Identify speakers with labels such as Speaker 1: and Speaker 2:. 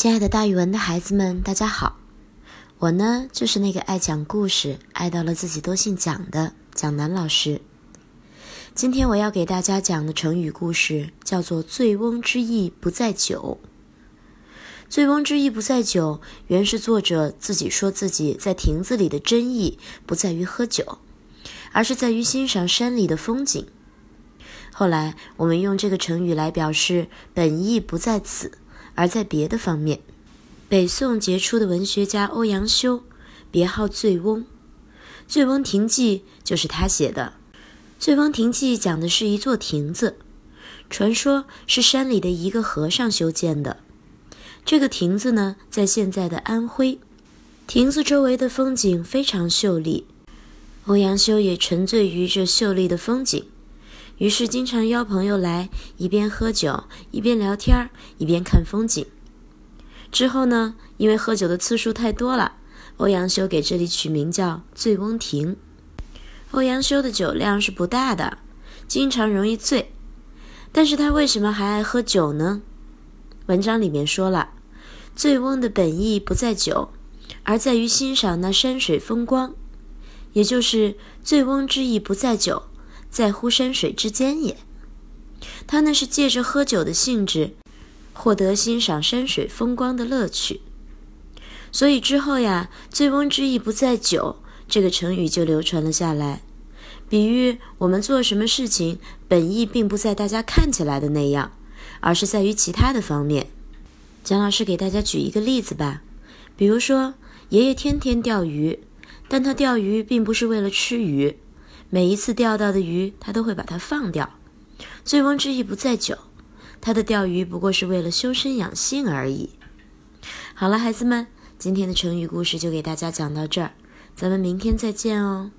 Speaker 1: 亲爱的，大语文的孩子们，大家好！我呢，就是那个爱讲故事、爱到了自己都姓蒋的蒋楠老师。今天我要给大家讲的成语故事叫做“醉翁之意不在酒”。醉翁之意不在酒，原是作者自己说自己在亭子里的真意不在于喝酒，而是在于欣赏山里的风景。后来我们用这个成语来表示本意不在此。而在别的方面，北宋杰出的文学家欧阳修，别号醉翁，《醉翁亭记》就是他写的。《醉翁亭记》讲的是一座亭子，传说是山里的一个和尚修建的。这个亭子呢，在现在的安徽。亭子周围的风景非常秀丽，欧阳修也沉醉于这秀丽的风景。于是经常邀朋友来，一边喝酒，一边聊天一边看风景。之后呢，因为喝酒的次数太多了，欧阳修给这里取名叫醉翁亭。欧阳修的酒量是不大的，经常容易醉，但是他为什么还爱喝酒呢？文章里面说了，醉翁的本意不在酒，而在于欣赏那山水风光，也就是醉翁之意不在酒。在乎山水之间也，他那是借着喝酒的性质，获得欣赏山水风光的乐趣。所以之后呀，“醉翁之意不在酒”这个成语就流传了下来，比喻我们做什么事情本意并不在大家看起来的那样，而是在于其他的方面。蒋老师给大家举一个例子吧，比如说爷爷天天钓鱼，但他钓鱼并不是为了吃鱼。每一次钓到的鱼，他都会把它放掉。醉翁之意不在酒，他的钓鱼不过是为了修身养性而已。好了，孩子们，今天的成语故事就给大家讲到这儿，咱们明天再见哦。